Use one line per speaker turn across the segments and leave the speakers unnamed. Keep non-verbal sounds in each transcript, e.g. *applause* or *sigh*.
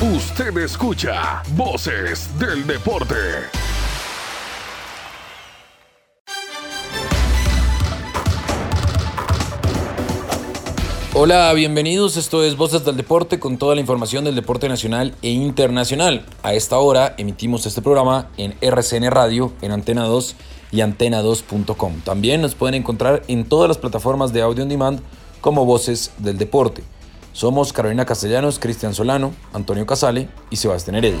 Usted escucha Voces del Deporte.
Hola, bienvenidos. Esto es Voces del Deporte con toda la información del deporte nacional e internacional. A esta hora emitimos este programa en RCN Radio, en Antena 2 y antena2.com. También nos pueden encontrar en todas las plataformas de audio on demand como Voces del Deporte. Somos Carolina Castellanos, Cristian Solano, Antonio Casale y Sebastián Heredia.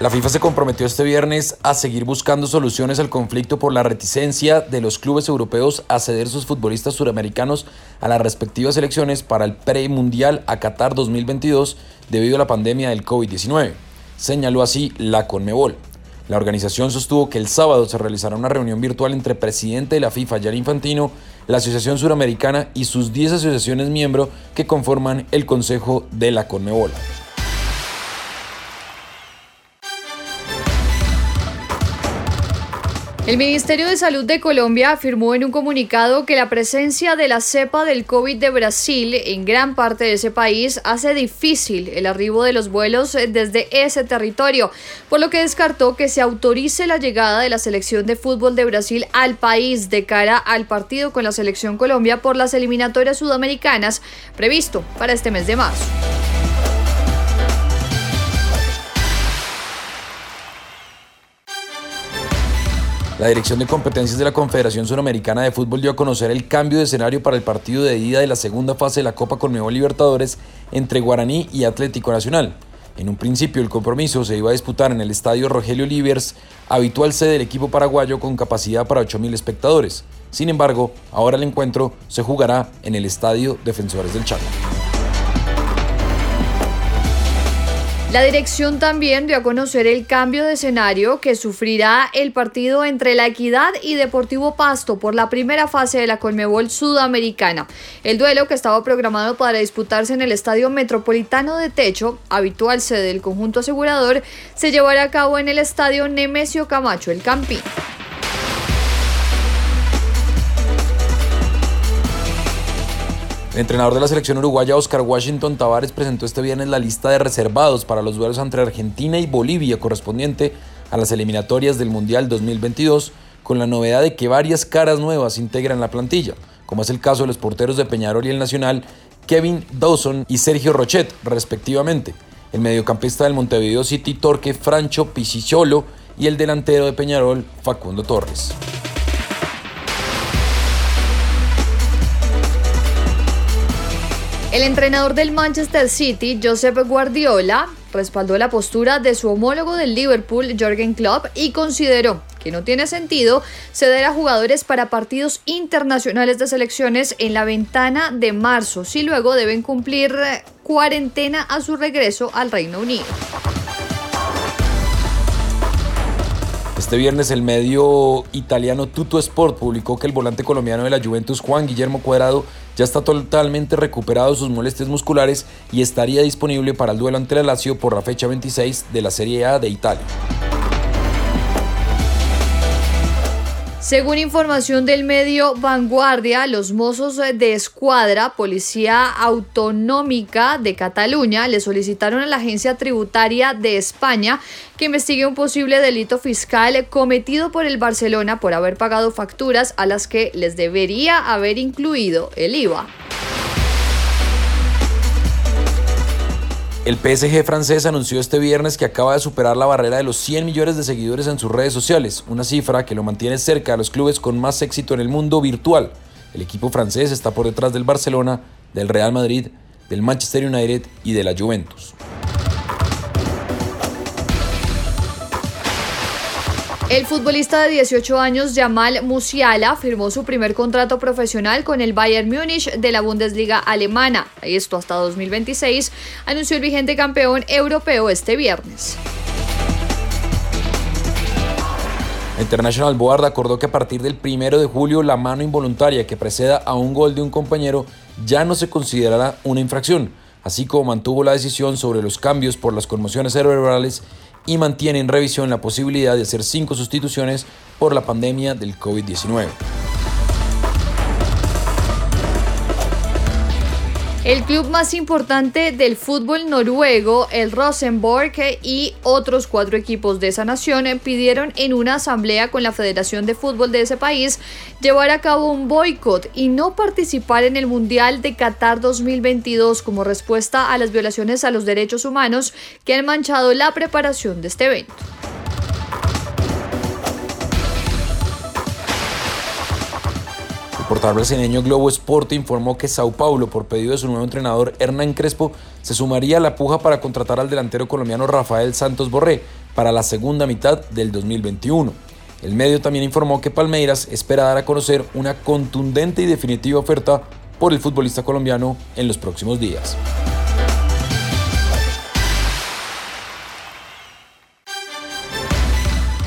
La FIFA se comprometió este viernes a seguir buscando soluciones al conflicto por la reticencia de los clubes europeos a ceder sus futbolistas suramericanos a las respectivas elecciones para el premundial a Qatar 2022 debido a la pandemia del COVID-19. Señaló así la Conmebol. La organización sostuvo que el sábado se realizará una reunión virtual entre presidente de la FIFA, Gianni Infantino, la Asociación Suramericana y sus 10 asociaciones miembro que conforman el Consejo de la Conmebol.
El Ministerio de Salud de Colombia afirmó en un comunicado que la presencia de la cepa del COVID de Brasil en gran parte de ese país hace difícil el arribo de los vuelos desde ese territorio, por lo que descartó que se autorice la llegada de la selección de fútbol de Brasil al país de cara al partido con la selección Colombia por las eliminatorias sudamericanas previsto para este mes de marzo.
La Dirección de Competencias de la Confederación Suramericana de Fútbol dio a conocer el cambio de escenario para el partido de ida de la segunda fase de la Copa Conmebol Libertadores entre Guaraní y Atlético Nacional. En un principio el compromiso se iba a disputar en el estadio Rogelio Livers, habitual sede del equipo paraguayo con capacidad para 8.000 espectadores. Sin embargo, ahora el encuentro se jugará en el estadio Defensores del Chaco.
La dirección también dio a conocer el cambio de escenario que sufrirá el partido entre La Equidad y Deportivo Pasto por la primera fase de la Colmebol Sudamericana. El duelo que estaba programado para disputarse en el Estadio Metropolitano de Techo, habitual sede del conjunto asegurador, se llevará a cabo en el Estadio Nemesio Camacho, el Campín.
El entrenador de la selección uruguaya, Oscar Washington Tavares, presentó este viernes la lista de reservados para los duelos entre Argentina y Bolivia correspondiente a las eliminatorias del Mundial 2022, con la novedad de que varias caras nuevas integran la plantilla, como es el caso de los porteros de Peñarol y el Nacional, Kevin Dawson y Sergio Rochet, respectivamente, el mediocampista del Montevideo City, Torque Francho Pisiciolo, y el delantero de Peñarol, Facundo Torres.
El entrenador del Manchester City, Josep Guardiola, respaldó la postura de su homólogo del Liverpool, Jürgen Klopp, y consideró que no tiene sentido ceder a jugadores para partidos internacionales de selecciones en la ventana de marzo, si luego deben cumplir cuarentena a su regreso al Reino Unido.
Este viernes el medio italiano Tutto Sport publicó que el volante colombiano de la Juventus Juan Guillermo Cuadrado ya está totalmente recuperado sus molestias musculares y estaría disponible para el duelo ante la Lazio por la fecha 26 de la Serie A de Italia.
Según información del medio Vanguardia, los mozos de escuadra, Policía Autonómica de Cataluña, le solicitaron a la Agencia Tributaria de España que investigue un posible delito fiscal cometido por el Barcelona por haber pagado facturas a las que les debería haber incluido el IVA.
El PSG francés anunció este viernes que acaba de superar la barrera de los 100 millones de seguidores en sus redes sociales, una cifra que lo mantiene cerca de los clubes con más éxito en el mundo virtual. El equipo francés está por detrás del Barcelona, del Real Madrid, del Manchester United y de la Juventus.
El futbolista de 18 años Jamal Musiala firmó su primer contrato profesional con el Bayern Múnich de la Bundesliga alemana. Esto hasta 2026, anunció el vigente campeón europeo este viernes.
International Board acordó que a partir del 1 de julio la mano involuntaria que preceda a un gol de un compañero ya no se considerará una infracción, así como mantuvo la decisión sobre los cambios por las conmociones cerebrales y mantiene en revisión la posibilidad de hacer cinco sustituciones por la pandemia del COVID-19.
El club más importante del fútbol noruego, el Rosenborg, y otros cuatro equipos de esa nación pidieron en una asamblea con la Federación de Fútbol de ese país llevar a cabo un boicot y no participar en el Mundial de Qatar 2022 como respuesta a las violaciones a los derechos humanos que han manchado la preparación de este evento.
Portal brasileño Globo Esporte informó que Sao Paulo, por pedido de su nuevo entrenador Hernán Crespo, se sumaría a la puja para contratar al delantero colombiano Rafael Santos Borré para la segunda mitad del 2021. El medio también informó que Palmeiras espera dar a conocer una contundente y definitiva oferta por el futbolista colombiano en los próximos días.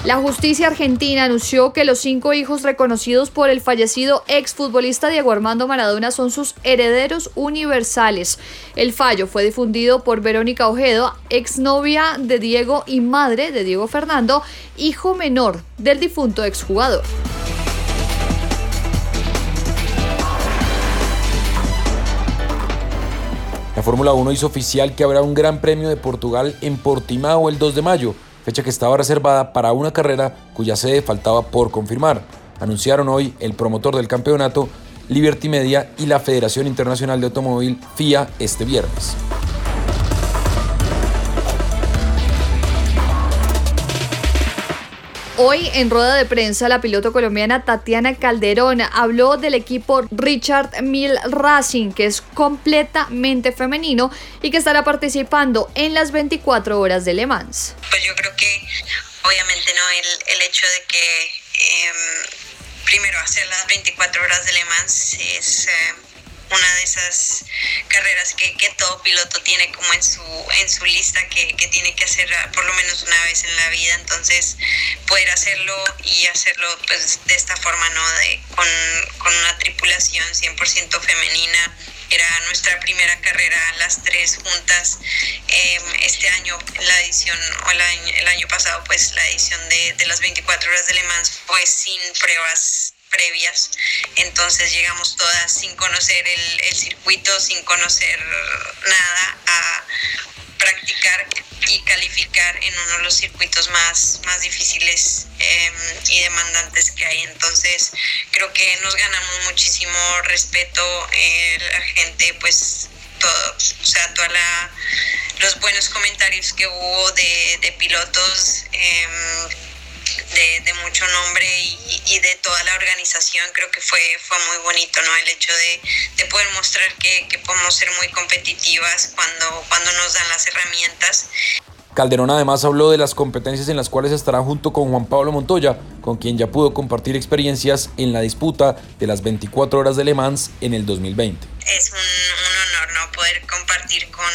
La justicia argentina anunció que los cinco hijos reconocidos por el fallecido exfutbolista Diego Armando Maradona son sus herederos universales. El fallo fue difundido por Verónica Ojedo, exnovia de Diego y madre de Diego Fernando, hijo menor del difunto exjugador.
La Fórmula 1 hizo oficial que habrá un Gran Premio de Portugal en Portimao el 2 de mayo fecha que estaba reservada para una carrera cuya sede faltaba por confirmar. Anunciaron hoy el promotor del campeonato, Liberty Media y la Federación Internacional de Automóvil, FIA, este viernes.
Hoy en rueda de prensa la piloto colombiana Tatiana Calderón habló del equipo Richard Mill Racing que es completamente femenino y que estará participando en las 24 horas de Le Mans.
Pues yo creo que obviamente no el, hecho de que em, primero hacer las 24 horas de Le Mans es... Em, una de esas carreras que, que, todo piloto tiene como en su, en su lista que, que, tiene que hacer por lo menos una vez en la vida. Entonces, poder hacerlo y hacerlo pues de esta forma, ¿no? De, con, con una tripulación 100% femenina. Era nuestra primera carrera, las tres juntas. Em, este año, la edición, o el año, pasado, pues la edición de, de las 24 horas de Le Mans fue sin pruebas previas. Entonces llegamos todas sin conocer el, circuito, sin conocer nada, a practicar y calificar en uno de los circuitos más, más difíciles em, y demandantes que hay. Entonces creo que nos ganamos muchísimo respeto, eh, la gente pues todo, o sea, todos los buenos comentarios que hubo de, de pilotos. Eh, de, mucho nombre y, de toda la organización. Creo que fue, fue muy bonito, ¿no? El hecho de, poder mostrar que, podemos ser muy competitivas cuando, cuando nos dan las herramientas.
Calderón además habló de las competencias en las cuales estará junto con Juan Pablo Montoya, con quien ya pudo compartir experiencias en la disputa de las 24 horas de Le Mans en el 2020.
Es un, un honor no poder compartir con,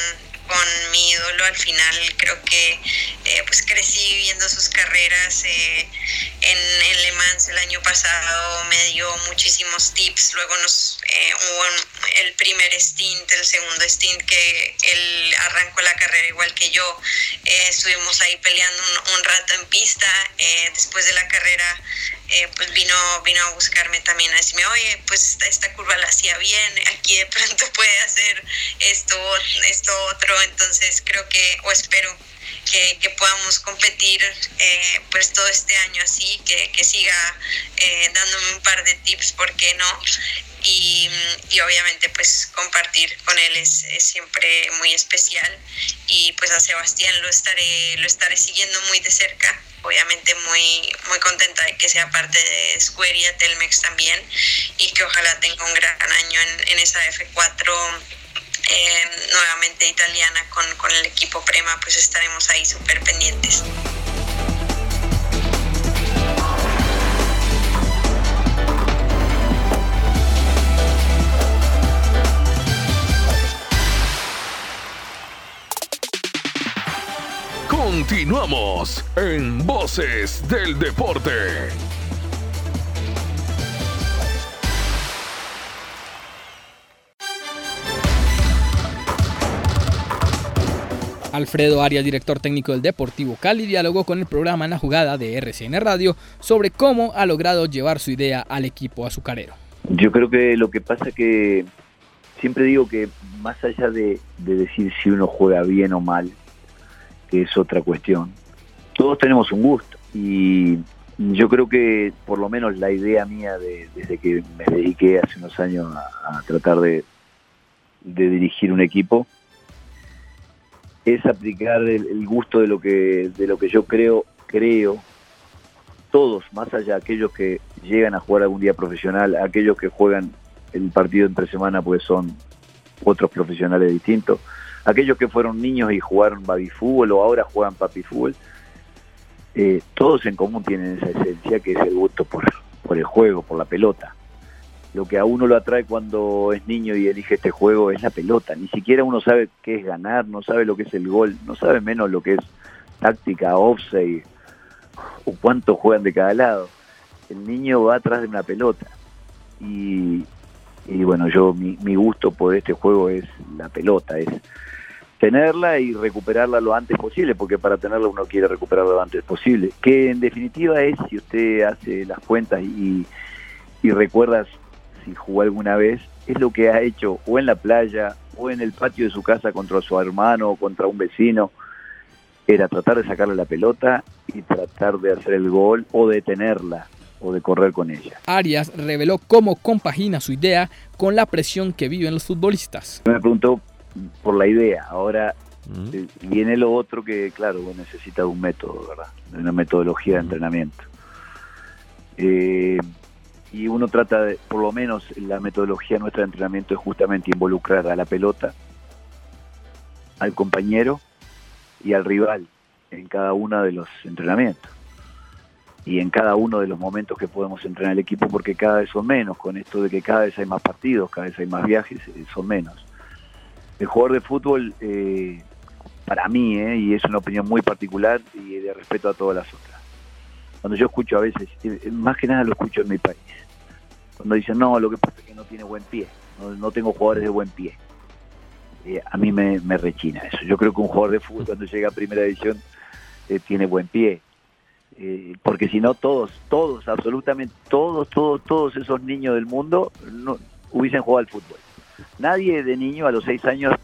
con mi ídolo. Al final creo que eh, pues crecí viendo sus carreras en, en, Le Mans el año pasado, me dio muchísimos tips, luego nos hubo el primer stint, el segundo stint que él arrancó la carrera igual que yo, estuvimos ahí peleando un, rato en pista, después de la carrera pues vino, vino a buscarme también a decirme, oye, pues esta, esta curva la hacía bien, aquí de pronto puede hacer esto, esto otro, entonces creo que, o espero que, podamos competir eh, pues todo este año así, que, que siga eh, dándome un par de tips, ¿por qué no? Y, y, obviamente pues compartir con él es, es, siempre muy especial. Y pues a Sebastián lo estaré lo estaré siguiendo muy de cerca. Obviamente muy muy contenta de que sea parte de Square y Telmex también. Y que ojalá tenga un gran año en, en esa F4 eh, nuevamente italiana con, con el equipo Prema, pues estaremos ahí súper pendientes.
Continuamos en Voces del Deporte.
Alfredo Arias, director técnico del Deportivo Cali, dialogó con el programa En la Jugada de RCN Radio sobre cómo ha logrado llevar su idea al equipo azucarero.
Yo creo que lo que pasa que siempre digo que más allá de, decir si uno juega bien o mal, que es otra cuestión, todos tenemos un gusto y yo creo que por lo menos la idea mía desde que me dediqué hace unos años a, tratar de dirigir un equipo, es aplicar el, gusto de lo que de lo que yo creo creo todos más allá aquellos que llegan a jugar algún día profesional aquellos que juegan el partido entre semana pues son otros profesionales distintos aquellos que fueron niños y jugaron baby fútbol o ahora juegan papi fútbol eh, todos en común tienen esa esencia que es el gusto por, por el juego por la pelota lo que a uno lo atrae cuando es niño y elige este juego es la pelota. Ni siquiera uno sabe qué es ganar, no sabe lo que es el gol, no sabe menos lo que es táctica, offside o cuánto juegan de cada lado. El niño va atrás de una pelota. Y, bueno, yo mi, mi gusto por este juego es la pelota, es tenerla y recuperarla lo antes posible, porque para tenerla uno quiere recuperarla lo antes posible. Que en definitiva es, si usted hace las cuentas y, y recuerdas si jugó alguna vez, es lo que ha hecho o en la playa o en el patio de su casa contra su hermano o contra un vecino. Era tratar de sacarle la pelota y tratar de hacer el gol o detenerla o de correr con ella.
Arias reveló cómo compagina su idea con la presión que viven los futbolistas.
Me preguntó por la idea, ahora eh, viene lo otro que, claro, necesita de un método, ¿verdad? De una metodología de entrenamiento. Eh, y uno trata de, por lo menos la metodología nuestra de entrenamiento es justamente involucrar a la pelota, al compañero y al rival en cada uno de los entrenamientos y en cada uno de los momentos que podemos entrenar el equipo porque cada vez son menos, con esto de que cada vez hay más partidos, cada vez hay más viajes, eh, son menos. El jugador de fútbol, eh, para mí, eh, y es una opinión muy particular y de respeto a todas las otras, cuando yo escucho a veces, eh, más que nada lo escucho en mi país, cuando dicen, no, lo que pasa es que no tiene buen pie, no, tengo jugadores de buen pie. Eh, a mí me, rechina eso. Yo creo que un jugador de fútbol cuando llega a primera división eh, tiene buen pie. porque si no, todos, todos, absolutamente todos, todos, todos esos niños del mundo no, hubiesen jugado al fútbol. Nadie de niño a los seis años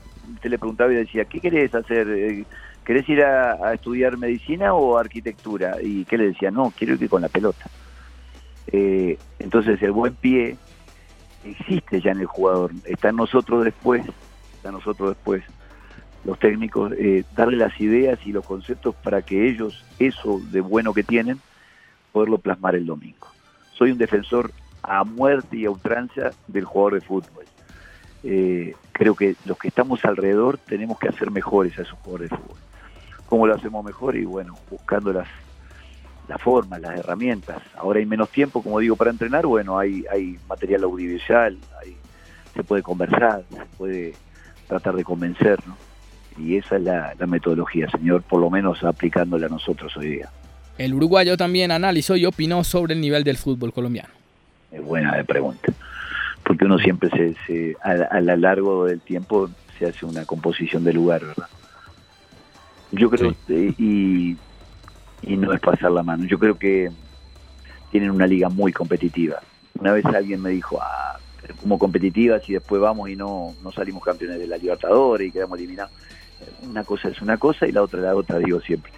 te le preguntaba y decía, ¿qué querés hacer? ¿Querés ir a, estudiar medicina o arquitectura? Y qué le decía, no, quiero ir con la pelota. Eh, entonces el buen pie existe ya en el jugador, está en nosotros después, está en nosotros después, los técnicos, eh, darle las ideas y los conceptos para que ellos, eso de bueno que tienen, poderlo plasmar el domingo. Soy un defensor a muerte y a ultranza del jugador de fútbol. Eh, creo que los que estamos alrededor tenemos que hacer mejores a esos jugadores de fútbol. ¿Cómo lo hacemos mejor? Y bueno, buscando las, las formas, las herramientas. Ahora hay menos tiempo, como digo, para entrenar, bueno, hay, hay material audiovisual, hay, se puede conversar, se puede tratar de convencer, ¿no? Y esa es la, metodología, señor, por lo menos aplicándola a nosotros hoy día.
El uruguayo también analizó y opinó sobre el nivel del fútbol colombiano.
Es buena de pregunta, porque uno siempre se, a, lo largo del tiempo se hace una composición de lugar, ¿verdad? Yo creo, y, y no es pasar la mano, yo creo que tienen una liga muy competitiva. Una vez alguien me dijo, ah, como competitiva si después vamos y no, no salimos campeones de la Libertadores y quedamos eliminados. Una cosa es una cosa y la otra la otra, digo siempre.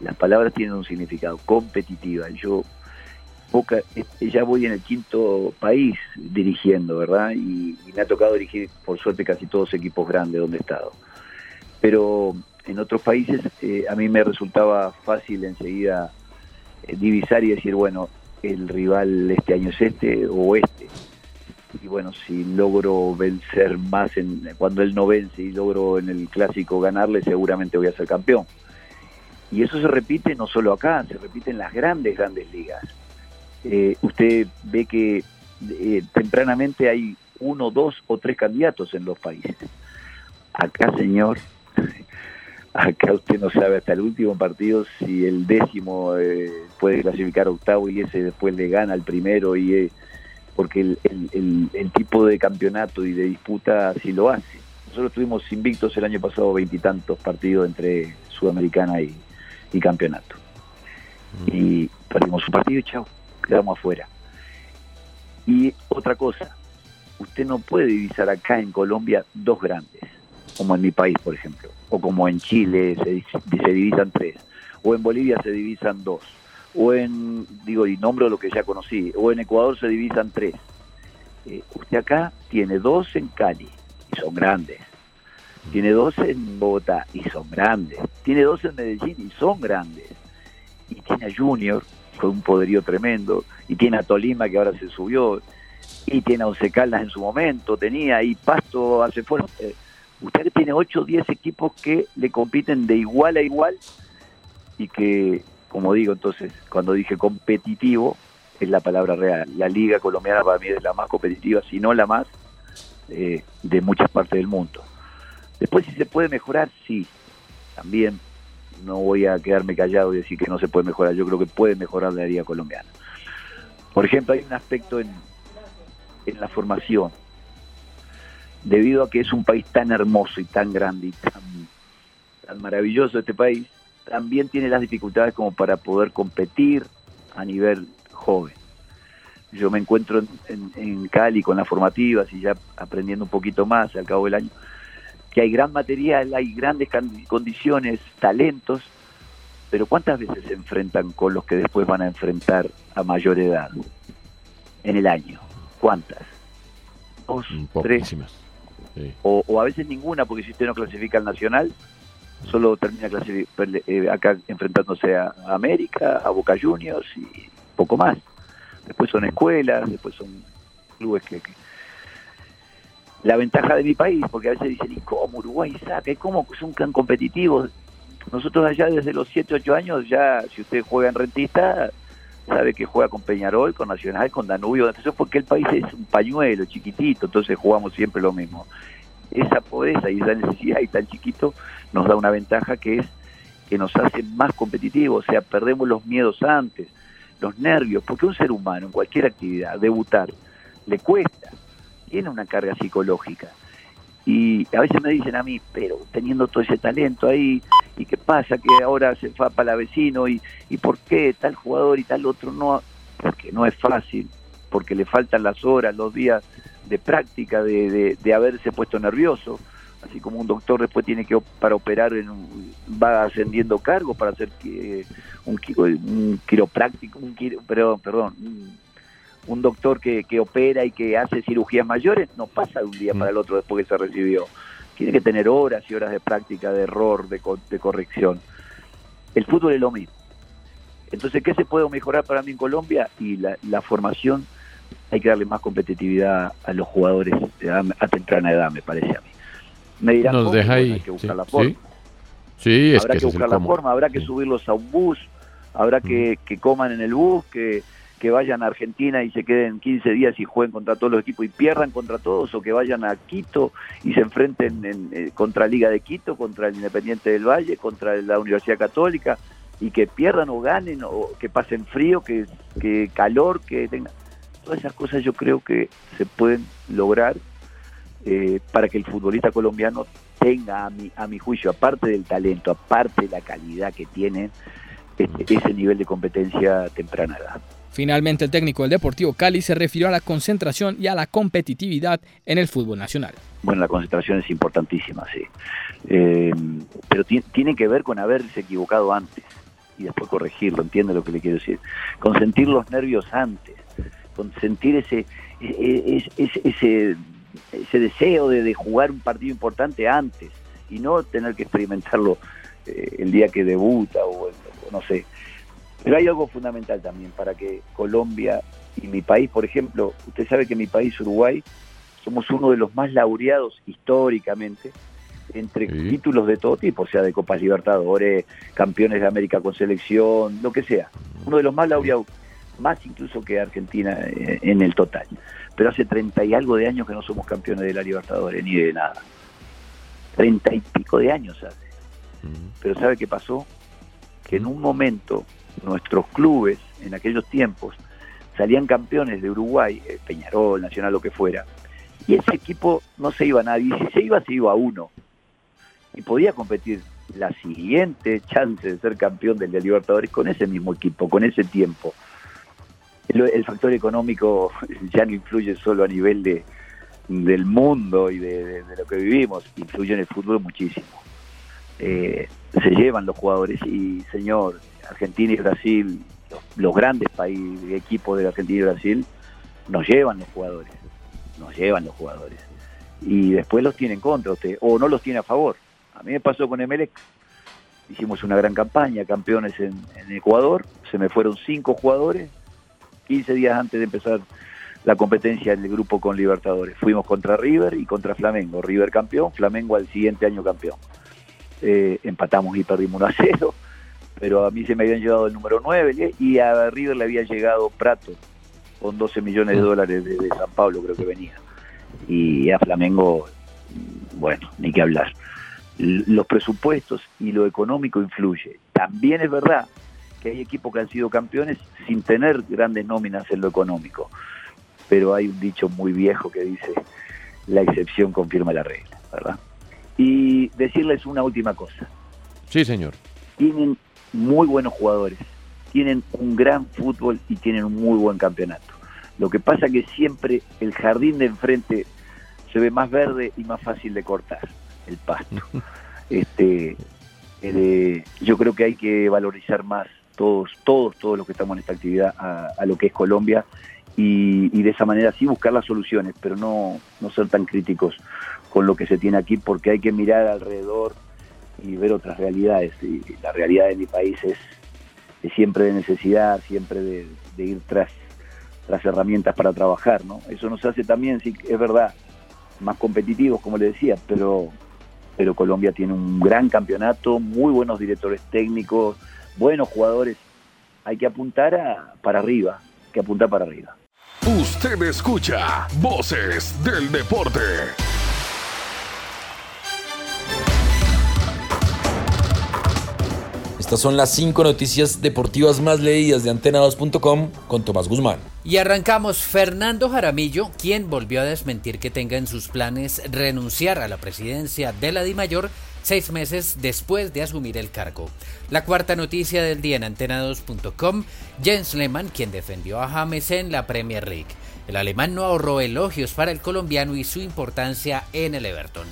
Las palabras tienen un significado, competitiva. Yo poca, ya voy en el quinto país dirigiendo, ¿verdad? Y, me ha tocado dirigir, por suerte, casi todos equipos grandes donde he estado. Pero en otros países eh, a mí me resultaba fácil enseguida eh, divisar y decir, bueno, el rival este año es este o este y bueno, si logro vencer más en, cuando él no vence y logro en el clásico ganarle, seguramente voy a ser campeón. Y eso se repite no solo acá, se repite en las grandes, grandes ligas. Eh, usted ve que tempranamente hay uno, dos o tres candidatos en los países. Acá, señor, acá usted no sabe hasta el último partido si el décimo eh, puede clasificar octavo y ese después le gana al primero y porque el, tipo de campeonato y de disputa así lo hace. Nosotros tuvimos invictos el año pasado veintitantos partidos entre Sudamericana y, campeonato. Mm. Y perdimos un partido y chao, quedamos afuera. Y otra cosa, usted no puede divisar acá en Colombia dos grandes, como en mi país, por ejemplo, o como en Chile se, se divisan tres, o en Bolivia se divisan dos o en, digo, y nombro lo que ya conocí, o en Ecuador se divisan tres. Eh, usted acá tiene dos en Cali, y son grandes. Tiene dos en Bogotá, y son grandes. Tiene dos en Medellín, y son grandes. Y tiene a Junior, con un poderío tremendo. Y tiene a Tolima, que ahora se subió. Y tiene a Once Caldas en su momento, tenía, y Pasto hace fuera. Eh, usted tiene 8 o 10 equipos que le compiten de igual a igual y que como digo, entonces, cuando dije competitivo, es la palabra real. La liga colombiana para mí es la más competitiva, si no la más, eh, de muchas partes del mundo. Después, si se puede mejorar, sí. También no voy a quedarme callado y decir que no se puede mejorar. Yo creo que puede mejorar la liga colombiana. Por ejemplo, hay un aspecto en, en la formación. Debido a que es un país tan hermoso y tan grande y tan, tan maravilloso este país, también tiene las dificultades como para poder competir a nivel joven. Yo me encuentro en, Cali con las formativas y ya aprendiendo un poquito más al cabo del año, que hay gran material, hay grandes condiciones, talentos, pero ¿cuántas veces se enfrentan con los que después van a enfrentar a mayor edad en el año? ¿Cuántas? Dos, tres. O, o, a veces ninguna, porque si usted no clasifica al nacional, solo termina eh, acá enfrentándose a América, a Boca Juniors y poco más. Después son escuelas, después son clubes que, La ventaja de mi país, porque a veces dicen, ¿y cómo Uruguay saca? ¿Y cómo son tan competitivos? Nosotros allá desde los 7, 8 años, ya si usted juega en rentista, sabe que juega con Peñarol, con Nacional, con Danubio, eso porque el país es un pañuelo chiquitito, entonces jugamos siempre lo mismo. Esa pobreza y esa necesidad y tan chiquito nos da una ventaja que es que nos hace más competitivos, o sea, perdemos los miedos antes, los nervios, porque un ser humano en cualquier actividad, debutar, le cuesta, tiene una carga psicológica. Y a veces me dicen a mí, pero teniendo todo ese talento ahí, ¿y qué pasa? Que ahora se va para vecino, y, ¿y por qué tal jugador y tal otro no? Porque no es fácil, porque le faltan las horas, los días de práctica, de, de, haberse puesto nervioso, así como un doctor después tiene que para operar en va ascendiendo cargos para hacer que, un, un quiropráctico, un pero, perdón, un, doctor que, que, opera y que hace cirugías mayores no pasa de un día para el otro después que se recibió. Tiene que tener horas y horas de práctica, de error, de, de corrección. El fútbol es lo mismo. Entonces, ¿qué se puede mejorar para mí en Colombia? Y la, la formación hay que darle más competitividad a los jugadores a temprana edad, me parece a mí. Me dirán,
Nos deja ahí.
hay que buscar la forma.
Sí,
habrá que, buscar la forma, habrá que subirlos a un bus, habrá que, que coman en el bus, que, que vayan a Argentina y se queden 15 días y jueguen contra todos los equipos y pierdan contra todos, o que vayan a Quito y se enfrenten en, eh, contra Liga de Quito, contra el Independiente del Valle, contra la Universidad Católica, y que pierdan o ganen, o que pasen frío, que, calor, que tengan... Todas esas cosas yo creo que se pueden lograr eh, para que el futbolista colombiano tenga, a mi, a mi juicio, aparte del talento, aparte de la calidad que tiene, este, ese nivel de competencia temprana edad.
Finalmente, el técnico del Deportivo Cali se refirió a la concentración y a la competitividad en el fútbol nacional.
Bueno, la concentración es importantísima, sí. Eh, pero tiene que ver con haberse equivocado antes y después corregirlo, entiende lo que le quiero decir. Consentir los nervios antes, consentir ese, e, e, ese, ese, ese deseo de, de, jugar un partido importante antes y no tener que experimentarlo eh, el día que debuta o no sé. Pero hay algo fundamental también para que Colombia y mi país, por ejemplo, usted sabe que mi país, Uruguay, somos uno de los más laureados históricamente entre títulos de todo tipo, sea de Copas Libertadores, campeones de América con selección, lo que sea. Uno de los más laureados, más incluso que Argentina eh, en el total. Pero hace treinta y algo de años que no somos campeones de la Libertadores, ni de nada. Treinta y pico de años hace. Pero ¿sabe qué pasó? Que en un momento nuestros clubes en aquellos tiempos salían campeones de Uruguay, eh, Peñarol, Nacional, lo que fuera, y ese equipo no se iba a nadie, si se iba, se iba a uno, y podía competir la siguiente chance de ser campeón del de Libertadores con ese mismo equipo, con ese tiempo. El, factor económico *laughs* ya no influye solo a nivel de, del mundo y de, lo que vivimos, influye en el fútbol muchísimo. Eh, se llevan los jugadores y, señor, Argentina y Brasil, los, grandes países, equipos de Argentina y Brasil, nos llevan los jugadores, nos llevan los jugadores. Y después los tienen contra usted, o no los tiene a favor. A mí me pasó con Emelec, hicimos una gran campaña, campeones en, Ecuador, se me fueron cinco jugadores, 15 días antes de empezar la competencia del grupo con Libertadores. Fuimos contra River y contra Flamengo. River campeón, Flamengo al siguiente año campeón. Eh, empatamos y perdimos 1 a 0 pero a mí se me habían llegado el número 9 y a River le había llegado Prato con 12 millones de dólares de, San Pablo creo que venía. Y a Flamengo bueno ni que hablar. Los presupuestos y lo económico influye. También es verdad que hay equipos que han sido campeones sin tener grandes nóminas en lo económico pero hay un dicho muy viejo que dice la excepción confirma la regla verdad y decirles una última cosa
sí señor
tienen muy buenos jugadores, tienen un gran fútbol y tienen un muy buen campeonato. Lo que pasa que siempre el jardín de enfrente se ve más verde y más fácil de cortar el pasto. *laughs* este, eh, yo creo que hay que valorizar más todos, todos, todos los que estamos en esta actividad a, lo que es Colombia y, de esa manera sí buscar las soluciones, pero no, no ser tan críticos con lo que se tiene aquí porque hay que mirar alrededor y ver otras realidades. Y la realidad de mi país es, siempre de necesidad, siempre de, ir tras, tras herramientas para trabajar. ¿no? Eso nos hace también, sí, es verdad, más competitivos, como le decía, pero, pero Colombia tiene un gran campeonato, muy buenos directores técnicos, buenos jugadores. Hay que apuntar a, para arriba, hay que apuntar para arriba.
Usted escucha Voces del Deporte.
Estas son las cinco noticias deportivas más leídas de antena2.com con Tomás Guzmán.
Y arrancamos. Fernando Jaramillo, quien volvió a desmentir que tenga en sus planes renunciar a la presidencia de la DIMAYOR seis meses después de asumir el cargo. La cuarta noticia del día en antena2.com, Jens Lehmann, quien defendió a James en la Premier League. El alemán no ahorró elogios para el colombiano y su importancia en el Everton.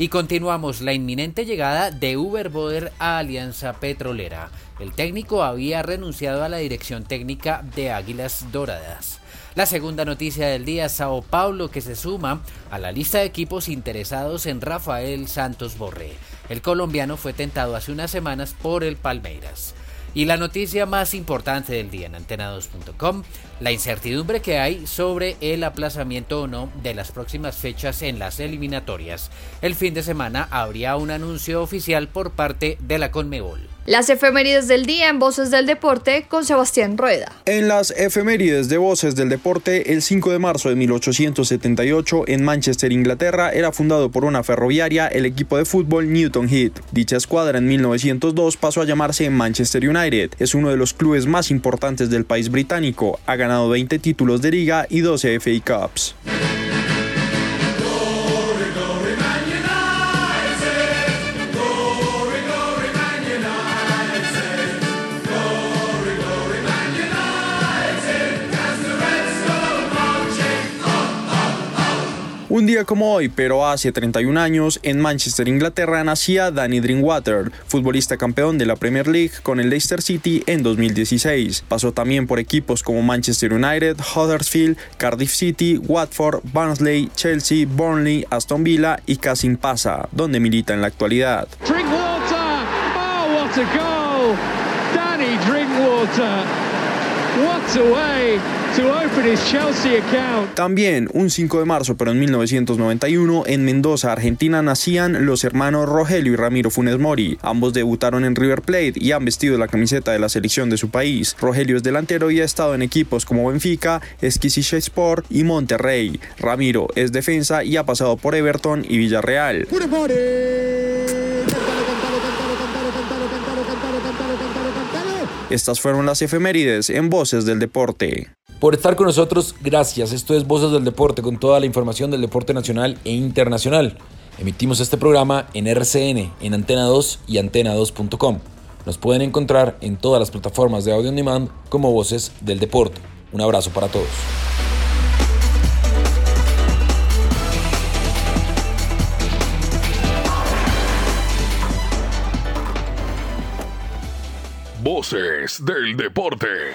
Y continuamos la inminente llegada de Uber Boder a Alianza Petrolera. El técnico había renunciado a la dirección técnica de Águilas Doradas. La segunda noticia del día, Sao Paulo, que se suma a la lista de equipos interesados en Rafael Santos Borré. El colombiano fue tentado hace unas semanas por el Palmeiras. Y la noticia más importante del día en antena2.com, la incertidumbre que hay sobre el aplazamiento o no de las próximas fechas en las eliminatorias. El fin de semana habría un anuncio oficial por parte de la Conmebol.
Las efemérides del día en Voces del Deporte con Sebastián Rueda.
En las efemérides de Voces del Deporte, el 5 de marzo de 1878 en Manchester, Inglaterra, era fundado por una ferroviaria el equipo de fútbol Newton Heath. Dicha escuadra en 1902 pasó a llamarse Manchester United. Es uno de los clubes más importantes del país británico. Ha ganado 20 títulos de liga y 12 FA Cups. Un día como hoy, pero hace 31 años, en Manchester, Inglaterra, nacía Danny Drinkwater, futbolista campeón de la Premier League con el Leicester City en 2016. Pasó también por equipos como Manchester United, Huddersfield, Cardiff City, Watford, Barnsley, Chelsea, Burnley, Aston Villa y Casim Pasa, donde milita en la actualidad.
Drinkwater! Oh, what a goal! Danny Drinkwater! What a way to open his Chelsea account.
También, un 5 de marzo, pero en 1991, en Mendoza, Argentina, nacían los hermanos Rogelio y Ramiro Funes Mori. Ambos debutaron en River Plate y han vestido la camiseta de la selección de su país. Rogelio es delantero y ha estado en equipos como Benfica, Esquisilla Sport y Monterrey. Ramiro es defensa y ha pasado por Everton y Villarreal. Estas fueron las efemérides en Voces del Deporte.
Por estar con nosotros, gracias. Esto es Voces del Deporte con toda la información del deporte nacional e internacional. Emitimos este programa en RCN, en Antena 2 y antena2.com. Nos pueden encontrar en todas las plataformas de audio on demand como Voces del Deporte. Un abrazo para todos.
Voces del Deporte.